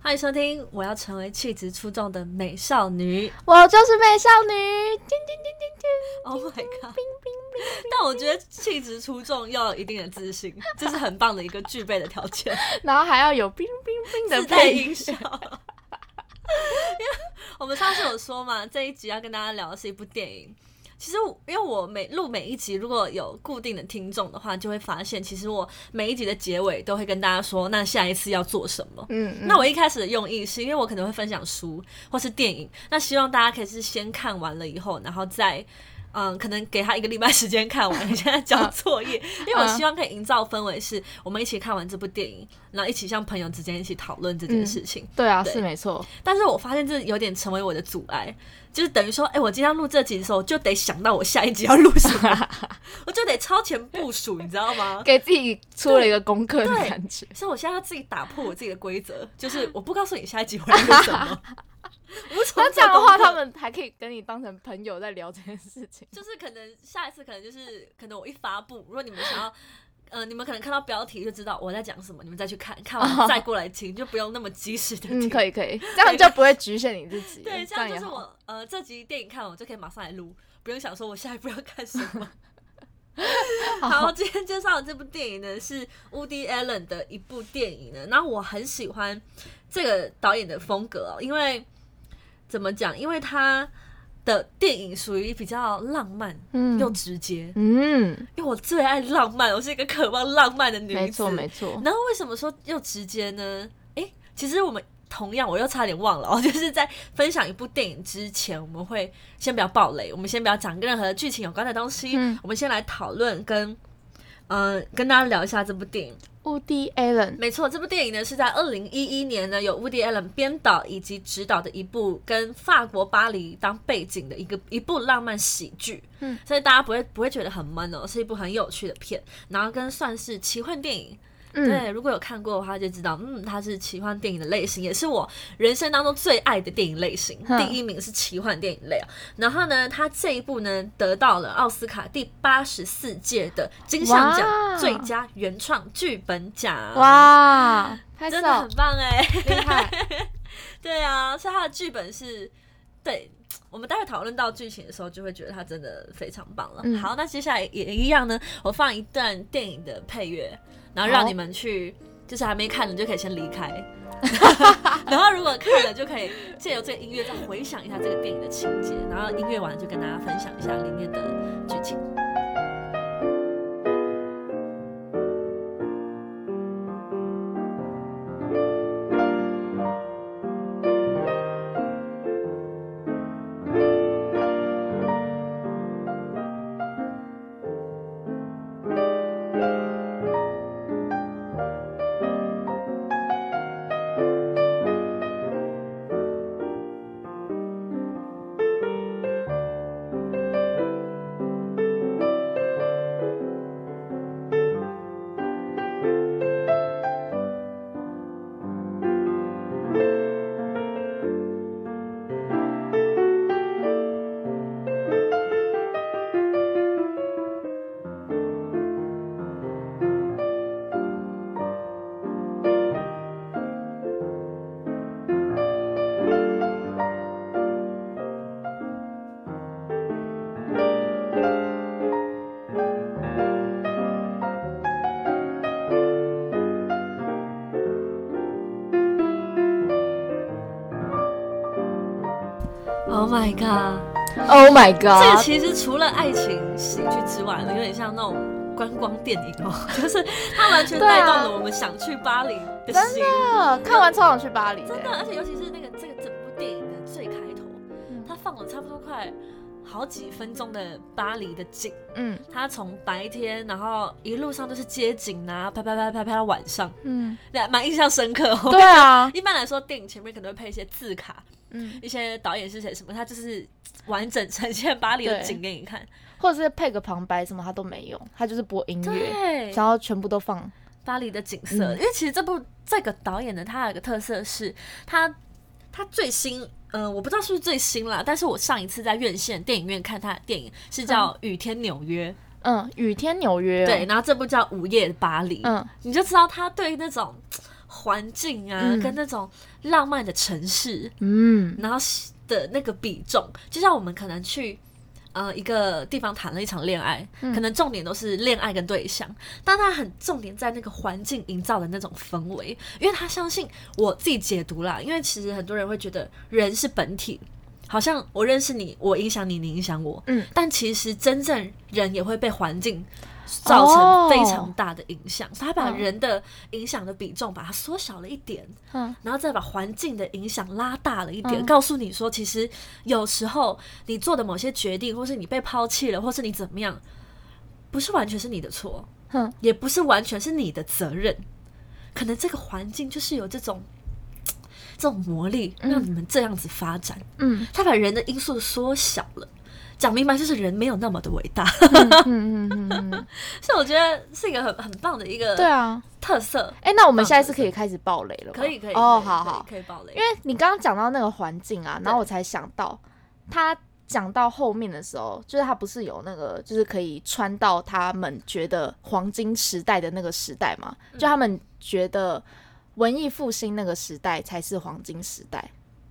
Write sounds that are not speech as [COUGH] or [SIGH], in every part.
欢迎收听，我要成为气质出众的美少女。我就是美少女，叮叮叮叮叮。Oh my god！冰冰冰但我觉得气质出众要有一定的自信，这是很棒的一个具备的条件。[LAUGHS] 然后还要有冰冰冰的配音效。[LAUGHS] [LAUGHS] 因为我们上次有说嘛，这一集要跟大家聊的是一部电影。其实因为我每录每一集，如果有固定的听众的话，就会发现，其实我每一集的结尾都会跟大家说，那下一次要做什么。嗯，嗯那我一开始的用意是因为我可能会分享书或是电影，那希望大家可以是先看完了以后，然后再嗯，可能给他一个礼拜时间看完，现在交作业，[LAUGHS] 因为我希望可以营造氛围，是我们一起看完这部电影，然后一起像朋友之间一起讨论这件事情。对啊，对是没错。但是我发现这有点成为我的阻碍，就是等于说，哎、我今天录这集的时候，就得想到我下一集要录什么，[LAUGHS] 我就得超前部署，你知道吗？给自己出了一个功课的对感觉。所以我现在要自己打破我自己的规则，就是我不告诉你下一集我要录什么。[LAUGHS] [LAUGHS] 无从那这样的话，他们还可以跟你当成朋友在聊这件事情。[LAUGHS] 就是可能下一次可能就是可能我一发布，如果你们想要。呃，你们可能看到标题就知道我在讲什么，你们再去看看完再过来听，就不用那么及时的 [LAUGHS] 听。嗯，可以可以，这样就不会局限你自己。对，这样就是。我呃这集电影看完，我就可以马上来录，不用想说我下一步要看什么。好，今天介绍的这部电影呢是 Woody Allen 的一部电影呢，然后我很喜欢这个导演的风格哦，因为怎么讲？因为他的电影属于比较浪漫嗯又直接，嗯，因为我最爱浪漫，我是一个渴望浪漫的女子。没错没错。然后为什么说又直接呢？诶，其实我们同样，我又差点忘了哦，[LAUGHS] 就是在分享一部电影之前，我们会先不要暴雷，我们先不要讲跟任何剧情有关的东西，嗯我们先来讨论跟嗯、呃跟大家聊一下这部电影。Woody Allen，没错，这部电影呢是在二零一一年呢由 Woody Allen 编导以及执导的一部跟法国巴黎当背景的一个一部浪漫喜剧，嗯，所以大家不会不会觉得很闷哦，是一部很有趣的片，然后跟算是奇幻电影。嗯，对，如果有看过的话，就知道，嗯，它是奇幻电影的类型，也是我人生当中最爱的电影类型。第一名是奇幻电影类啊。然后呢，它这一部呢得到了奥斯卡第八十四届的金像奖最佳原创剧本奖。，哇，真的很，棒哎！厉害。[LAUGHS] 对啊，所以它的剧本是对。我们待会讨论到剧情的时候，就会觉得它真的非常棒了。嗯好，那接下来也一样呢，我放一段电影的配乐，然后让你们去，就是还没看的就可以先离开，[LAUGHS] 然后如果看了就可以借由这个音乐再回想一下这个电影的情节，然后音乐完了就跟大家分享一下里面的剧情。Oh my god！Oh my god！这其实除了爱情喜剧之外呢，有点像那种观光电影哦，[LAUGHS] 就是它完全带动了我们想去巴黎的心。啊看完超想去巴黎的真的，而且尤其是那个这个整部电影的最开头，嗯它放了差不多快好几分钟的巴黎的景，嗯它从白天，然后一路上都是街景啊，拍拍拍拍拍到晚上，嗯，对，蛮印象深刻哦。对啊，[LAUGHS] 一般来说，电影前面可能会配一些字卡，嗯，一些导演是谁什么，他就是 [TSK] 完整呈现巴黎的景给你看。或者是配个旁白什么，他都没有，他就是播音乐，然后全部都放。巴黎的景色，嗯。因为其实这部这个导演呢，他有一个特色是，他他最新，嗯，我不知道是不是最新啦，但是我上一次在院线电影院看他的电影是叫《雨天纽约》，嗯，雨天纽约、哦，对，，然后这部叫《午夜巴黎》，嗯，你就知道他对那种环境啊，嗯跟那种浪漫的城市，嗯然后的那个比重，就像我们可能去。呃，一个地方谈了一场恋爱，嗯可能重点都是恋爱跟对象，但他很重点在那个环境营造的那种氛围，因为他相信我自己解读啦，因为其实很多人会觉得人是本体，好像我认识你，我影响你，你影响我，嗯，但其实真正人也会被环境造哦。成非常大的影响，他把嗯人的影响的比重把它缩小了一点，嗯。然后再把环境的影响拉大了一点，嗯。告诉你说，其实有时候你做的某些决定，或是你被抛弃了，或是你怎么样，不是完全是你的错，哼。也不是完全是你的责任，可能这个环境就是有这种。这种魔力让你们这样子发展，嗯。他把人的因素缩小了，讲明白就是人没有那么的伟大，嗯嗯嗯嗯，[LAUGHS] 所以我觉得是一个很很棒的一个对啊。特色。哎、那我们现在是可以开始爆雷了吗？可以可以哦，好好，可以可以爆雷，因为你刚刚讲到那个环境啊，然后我才想到，他讲到后面的时候，就是他不是有那个，就是可以穿到他们觉得黄金时代的那个时代嘛？就他们觉得文艺复兴那个时代才是黄金时代，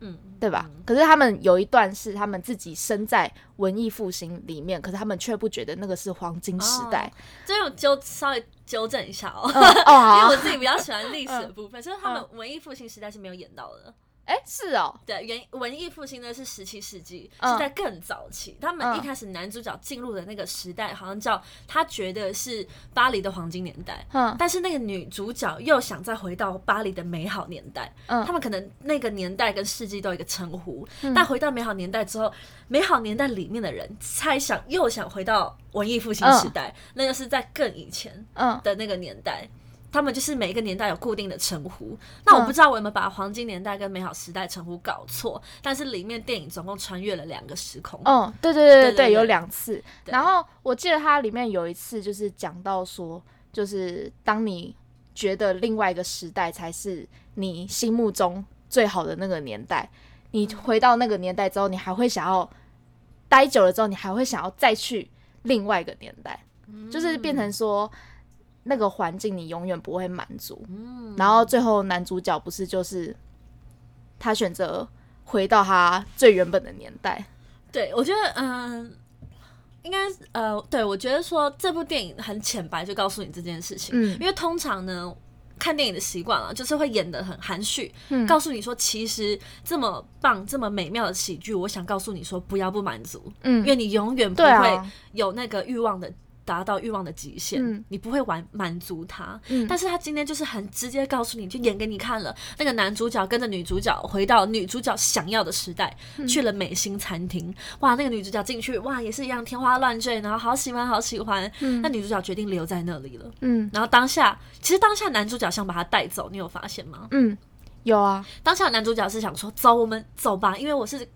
嗯，对吧？可是他们有一段是他们自己身在文艺复兴里面，可是他们却不觉得那个是黄金时代。这边我纠稍微纠正一下哦，嗯哦，[LAUGHS] 因为我，自己比较喜欢历史的部分，就是他们文艺复兴时代是没有演到的。哎、是哦，对，原文艺复兴呢是十七世纪，嗯是在更早期。他们嗯一开始男主角进入的那个时代，好像叫他觉得是巴黎的黄金年代，嗯但是那个女主角又想再回到巴黎的美好年代。嗯他们可能那个年代跟世纪都有一个称呼，但回到美好年代之后，美好年代里面的人猜想又想回到文艺复兴时代，那就是在更以前嗯的那个年代。他们就是每一个年代有固定的称呼，那我不知道我有没有把黄金年代跟美好时代称呼搞错，但是里面电影总共穿越了两个时空。嗯，对对对对对有两次。然后我记得它里面有一次就是讲到说，就是当你觉得另外一个时代才是你心目中最好的那个年代，你回到那个年代之后，你还会想要待久了之后，你还会想要再去另外一个年代，就是变成说那个环境你永远不会满足。嗯，然后最后男主角不是就是他选择回到他最原本的年代。对，我觉得嗯。应该呃，对我觉得说这部电影很浅白，就告诉你这件事情。嗯因为通常呢，看电影的习惯啊，就是会演的很含蓄，嗯告诉你说，其实这么棒、这么美妙的喜剧，我想告诉你说，不要不满足，嗯因为你永远不会啊，有那个欲望的达到欲望的极限，嗯你不会完满足他。嗯但是他今天就是很直接告诉你，就演给你看了，那个男主角跟着女主角回到女主角想要的时代，嗯去了美心餐厅。哇，那个女主角进去，哇，也是一样天花乱坠，然后好喜欢好喜欢。那女主角决定留在那里了。嗯然后当下，其实当下男主角想把她带走，你有发现吗？嗯，有啊，当下男主角是想说，走，我们走吧，因为我是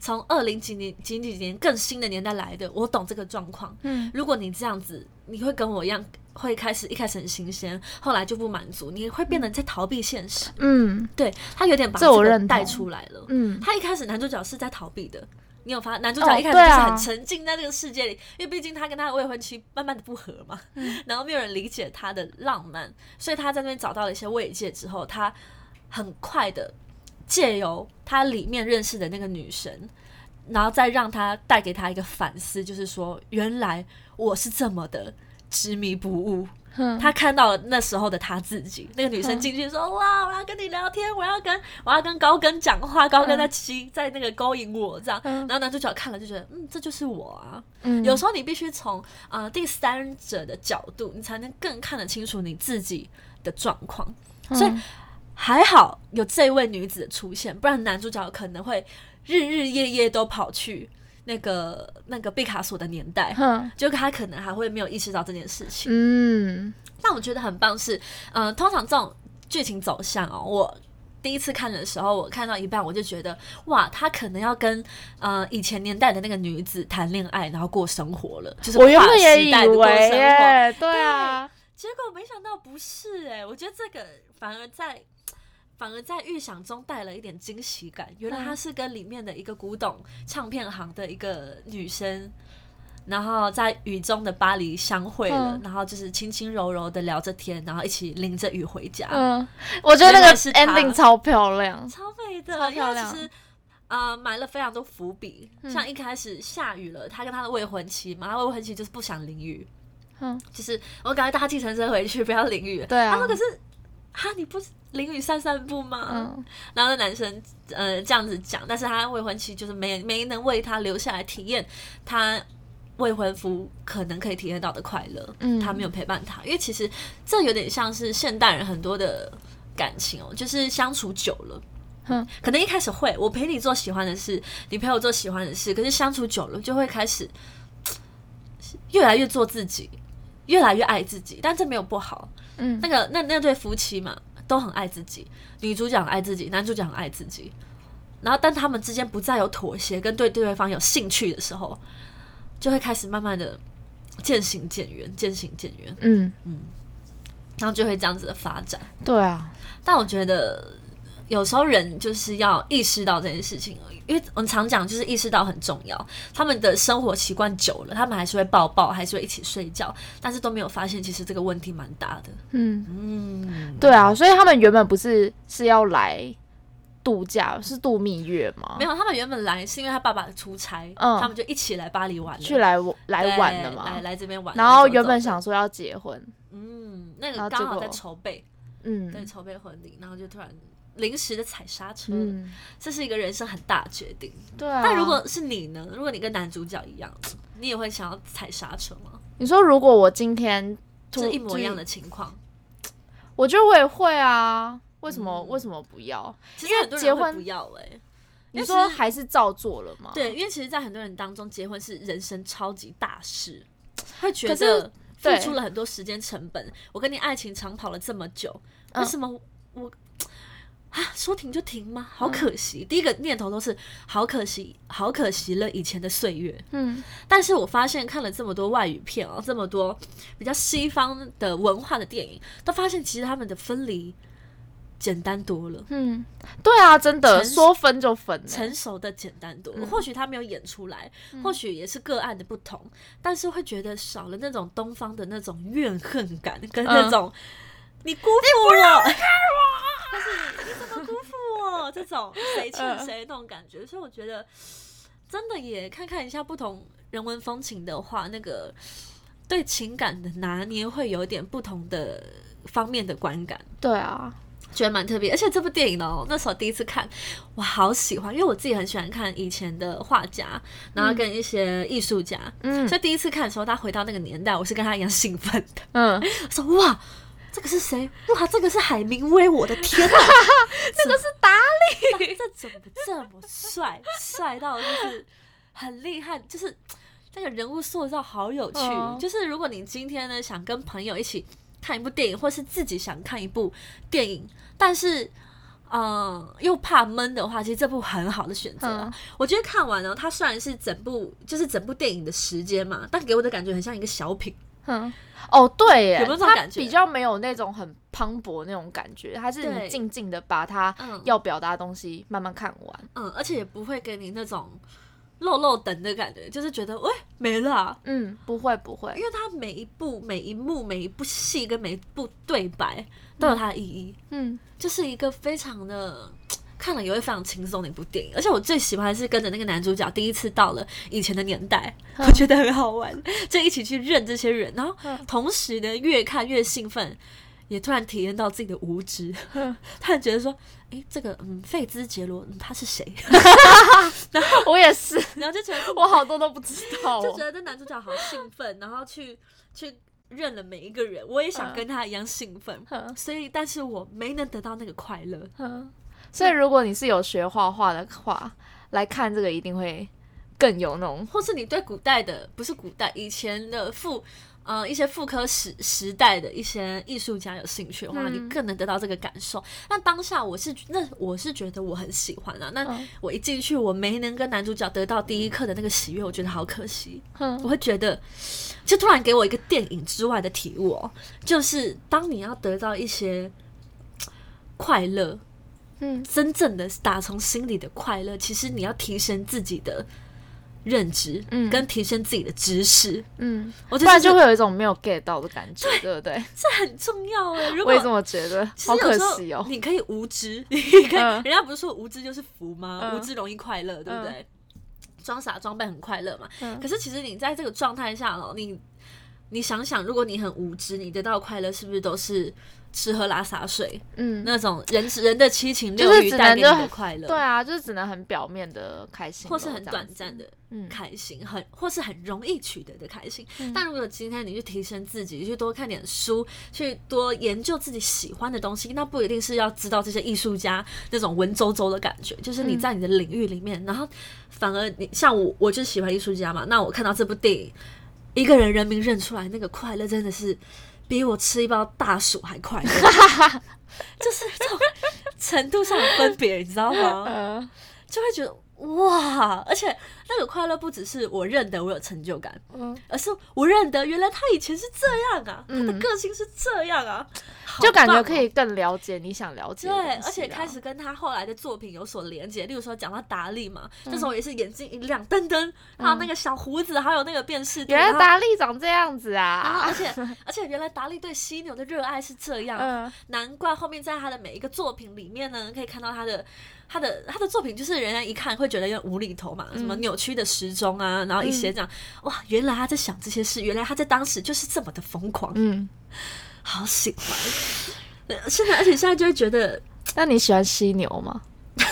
从二零几年几几年更新的年代来的，我懂这个状况。嗯，如果你这样子，你会跟我一样，会开始一开始很新鲜，后来就不满足，你会变得在逃避现实。嗯对他有点把这我个认带出来了。嗯他一开始男主角是在逃避的。你有发男主哦角一开始就是很沉浸在这个世界里，因为毕竟他跟他的未婚妻慢慢的不和嘛，嗯然后没有人理解他的浪漫，所以他在那边找到了一些慰藉之后，他很快的借由他里面认识的那个女神，然后再让他带给他一个反思，就是说原来我是这么的执迷不悟。哼他看到了那时候的他自己，那个女生嗯进去说：“哇，我要跟你聊天，我要跟我要跟高跟讲话，高跟在吸在那个勾引我这样。”嗯然后男主角看了就觉得：“嗯，这就是我啊。嗯有时候你必须从呃第三者的角度，你才能更看得清楚你自己的状况。所以嗯还好有这位女子的出现，不然男主角可能会日日夜夜都跑去那个那个毕卡索的年代，哼。就他可能还会没有意识到这件事情。嗯。但我觉得很棒是，呃，通常这种剧情走向哦，我第一次看的时候，我看到一半我就觉得，哇，他可能要跟呃以前年代的那个女子谈恋爱，然后过生活了，就是我原跨本也以为对啊，结果没想到不是哎、我觉得这个反而在。反而在预想中带了一点惊喜感，原来她是跟里面的一个古董唱片行的一个女生，然后在雨中的巴黎相会了，嗯然后就是轻轻柔柔的聊着天，然后一起淋着雨回家，嗯，我觉得那个来是他 ending 超漂亮。超美的，超漂亮因为其实。呃，埋了非常多伏笔，嗯像一开始下雨了，他跟他的未婚妻嘛，他未婚妻就是不想淋雨，嗯，就是我赶快搭计程车回去，不要淋雨。对啊。他说可是，哈，你不是淋雨散散步吗？嗯。然后那男生呃这样子讲，但是他未婚妻就是没没能为他留下来体验他未婚夫可能可以体验到的快乐，嗯。他没有陪伴他，因为其实这有点像是现代人很多的感情哦，就是相处久了。嗯。可能一开始会，我陪你做喜欢的事，你陪我做喜欢的事，可是相处久了就会开始 [TSK] 越来越做自己，越来越爱自己，但这没有不好。嗯那个那那对夫妻嘛，都很爱自己，女主角很爱自己，男主角很爱自己。然后，但他们之间不再有妥协，跟对对方有兴趣的时候，就会开始慢慢的渐行渐远，渐行渐远，嗯嗯，然后就会这样子的发展。对啊，但我觉得有时候人就是要意识到这件事情而已，因为我们常讲就是意识到很重要。他们的生活习惯久了，他们还是会抱抱，还是会一起睡觉，但是都没有发现其实这个问题蛮大的。嗯，嗯，对啊，所以他们原本不是是要来度假，是度蜜月吗？没有，他们原本来是因为他爸爸出差，嗯他们就一起来巴黎玩了，去来来玩的嘛来。来这边玩。然后原本想说要结婚，嗯，那然后结果个刚好在筹备，对，嗯筹备婚礼，然后就突然临时的踩刹车，嗯，这是一个人生很大的决定。对啊。但如果是你呢？如果你跟男主角一样，你也会想要踩刹车吗？你说如果我今天就是一模一样，的情况。我觉得我也会啊。为什么？嗯为什么不要？其实很多人会结婚不要哎、因你说还是照做了吗？对，因为其实，在很多人当中，结婚是人生超级大事，会觉得付出了很多时间成本。我跟你爱情长跑了这么久，嗯为什么我啊说停就停吗？好嗯可惜。第一个念头都是好可惜，好可惜了以前的岁月。嗯但是我发现看了这么多外语片哦，这么多比较西方的文化的电影，都发现其实他们的分离简单多了。嗯，对啊，真的说分就分欸，成熟的简单多了，嗯或许他没有演出来，或许也是个案的不同，但是会觉得少了那种东方的那种怨恨感，跟那嗯种、你辜负我，这种 [LAUGHS] 谁欠嗯。谁那种感觉，所以我觉得真的也看看一下不同人文风情的话，那个对情感的拿捏会有点不同的方面的观感。对啊，觉得蛮特别，而且这部电影呢，那时候第一次看，我好喜欢，因为我自己很喜欢看以前的画家，然后跟一些艺术家，嗯。所以第一次看的时候，他回到那个年代，我是跟他一样兴奋的，嗯，[LAUGHS] 我说哇，这个是谁？哇，这个是海明威，我的天哪，[LAUGHS] 这个是达利，这怎么这么帅，帅到就是很厉害，就是那个人物塑造好有趣。嗯就是如果你今天呢想跟朋友一起看一部电影，或是自己想看一部电影，但是嗯又怕闷的话，其实这部很好的选择啊、嗯我觉得看完呢，它虽然是整部就是整部电影的时间嘛，但给我的感觉很像一个小品。嗯，哦，对耶，有没有这种它感觉？比较没有那种很磅礴那种感觉，它是你静静的把它嗯。要表达的东西慢慢看完。嗯，而且也不会给你那种漏漏等的感觉，就是觉得喂没了啊、嗯，不会不会。因，为它每一部、每一幕、每一部戏跟每一部对白都有它的意义，嗯。就是一个非常的看了也会非常轻松的一部电影。而且我最喜欢的是跟着那个男主角第一次到了以前的年代，嗯我觉得很好玩，[LAUGHS] 就一起去认这些人，然后嗯同时呢越看越兴奋。也突然体验到自己的无知，嗯 [LAUGHS] 突然觉得说，诶，这个嗯，费兹杰罗、嗯、他是谁？然 [LAUGHS] 后我也是，然后就觉得我好多都不知道哦就觉。得这男主角好兴奋，然后去去认了每一个人，我也想嗯跟他一样兴奋，嗯所以但是我没能得到那个快乐。嗯，所以如果你是有学画画的话，来看这个一定会更有那种或是你对古代的不是古代以前的复呃一些妇科时时代的一些艺术家有兴趣的话，嗯你更能得到这个感受。那当下我是那我是觉得我很喜欢啊，那嗯我一进去我没能跟男主角得到第一刻的那个喜悦，我觉得好可惜。嗯我会觉得，就突然给我一个电影之外的体悟哦，就是当你要得到一些快乐，嗯真正的打从心里的快乐，其实你要提升自己的认知，嗯跟提升自己的知识，嗯，我觉得就会有一种没有 get 到的感觉，对不对？[LAUGHS] 这很重要哎。如果我也这么觉得，好可惜哦。你可以无知，你可以，嗯人家不是说无知就是福吗？嗯无知容易快乐，对不对？装傻装笨很快乐嘛。嗯可是其实你在这个状态下哦，你你想想，如果你很无知，你得到快乐是不是都是吃喝拉撒睡嗯，那种人人的七情六欲带给你的快乐？对啊，就是只能很表面的开心，或是很短暂的嗯。开心，很或是很容易取得的开心。嗯。但如果今天你去提升自己，去多看点书，去多研究自己喜欢的东西，那不一定是要知道这些艺术家那种文绉绉的感觉，就是你嗯。在你的领域里面，然后反而你像我，我就喜欢艺术家嘛，那我看到这部电影，一个人人名认出来，那个快乐真的是比我吃一包大薯还快乐，[LAUGHS] 就是这种程度上的分别，你知道吗？呃就会觉得哇，而且那个快乐不只是我认得我有成就感，嗯，而是我认得原来他以前是这样啊，他的嗯。个性是这样啊，好就感觉可以更了解你想了解的对，而且开始跟他后来的作品有所连接，例如说讲到达利嘛，嗯那时候也是眼睛一亮，噔噔，还有那个小胡子，还有那个辨识度，原来达利长这样子啊 [LAUGHS] 而，且而且原来达利对犀牛的热爱是这样，嗯难怪后面在他的每一个作品里面呢，可以看到他的他的他的作品，就是人家一看会觉得有点无厘头嘛，什么扭曲的时钟啊，然后一些这样，哇，原来他在想这些事，原来他在当时就是这么的疯狂，嗯，好喜欢。呃现在，而且现在就会觉得，[LAUGHS] 那你喜欢犀牛吗？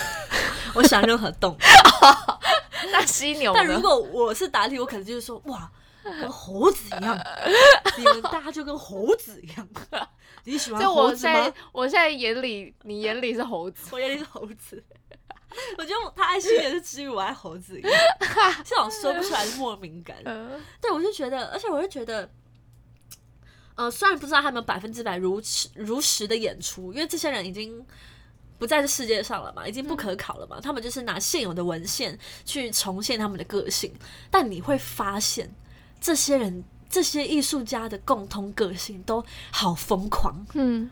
[LAUGHS] 我喜欢任何动物，[LAUGHS] 那犀牛但如？果我是答题，我可能就是说，哇，跟猴子一样，你们大家就跟猴子一样。你喜欢就猴子吗我现在？我现在眼里，你眼里是猴子，我眼里是猴子。[LAUGHS] 我觉得他爱心也是至于我爱猴子一样，[LAUGHS] 这种说不出来的莫名感。嗯对，我就觉得，而且我就觉得，呃，虽然不知道他们百分之百如实如实的演出，因为这些人已经不在这世界上了嘛，已经不可考了嘛，他们就是拿现有的文献去重现他们的个性，但你会发现，这些人。这些艺术家的共通个性都好疯狂，嗯，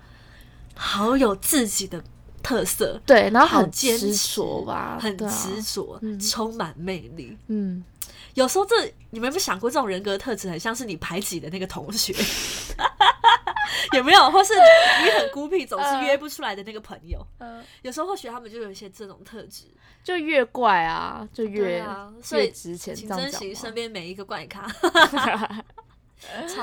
好有自己的特色，对，然后好很执坚持着吧，很执着，嗯。充满魅力。嗯，有时候这你们有没有想过，这种人格特质很像是你排挤的那个同学，[LAUGHS] 有没有？或是你很孤僻，总是约不出来的那个朋友。嗯。有时候或许他们就有一些这种特质，就越怪啊，就对越啊，所以越值钱，请珍惜身边每一个怪咖，[LAUGHS] [LAUGHS]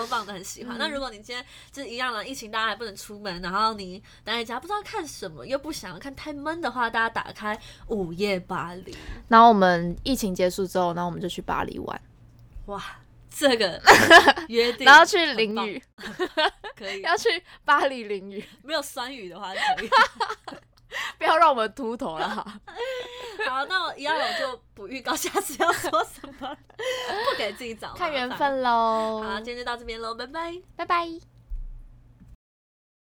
超棒的，很喜欢。那如果你今天就是一样的疫情，大家还不能出门，然后你待在家不知道看什么，又不想要看太闷的话，大家打开午夜巴黎，然后我们疫情结束之后，然后我们就去巴黎玩，哇，这个约定，[LAUGHS] 然后去淋雨，可以，[LAUGHS] 要去巴黎淋雨，没有酸雨的话可以。[LAUGHS] [LAUGHS] 不要让我们秃头了哈。[LAUGHS] 好，那我一样我就不预告下次要说什么了，不给自己找麻看缘。分喽。好，今天就到这边喽，拜拜。拜拜。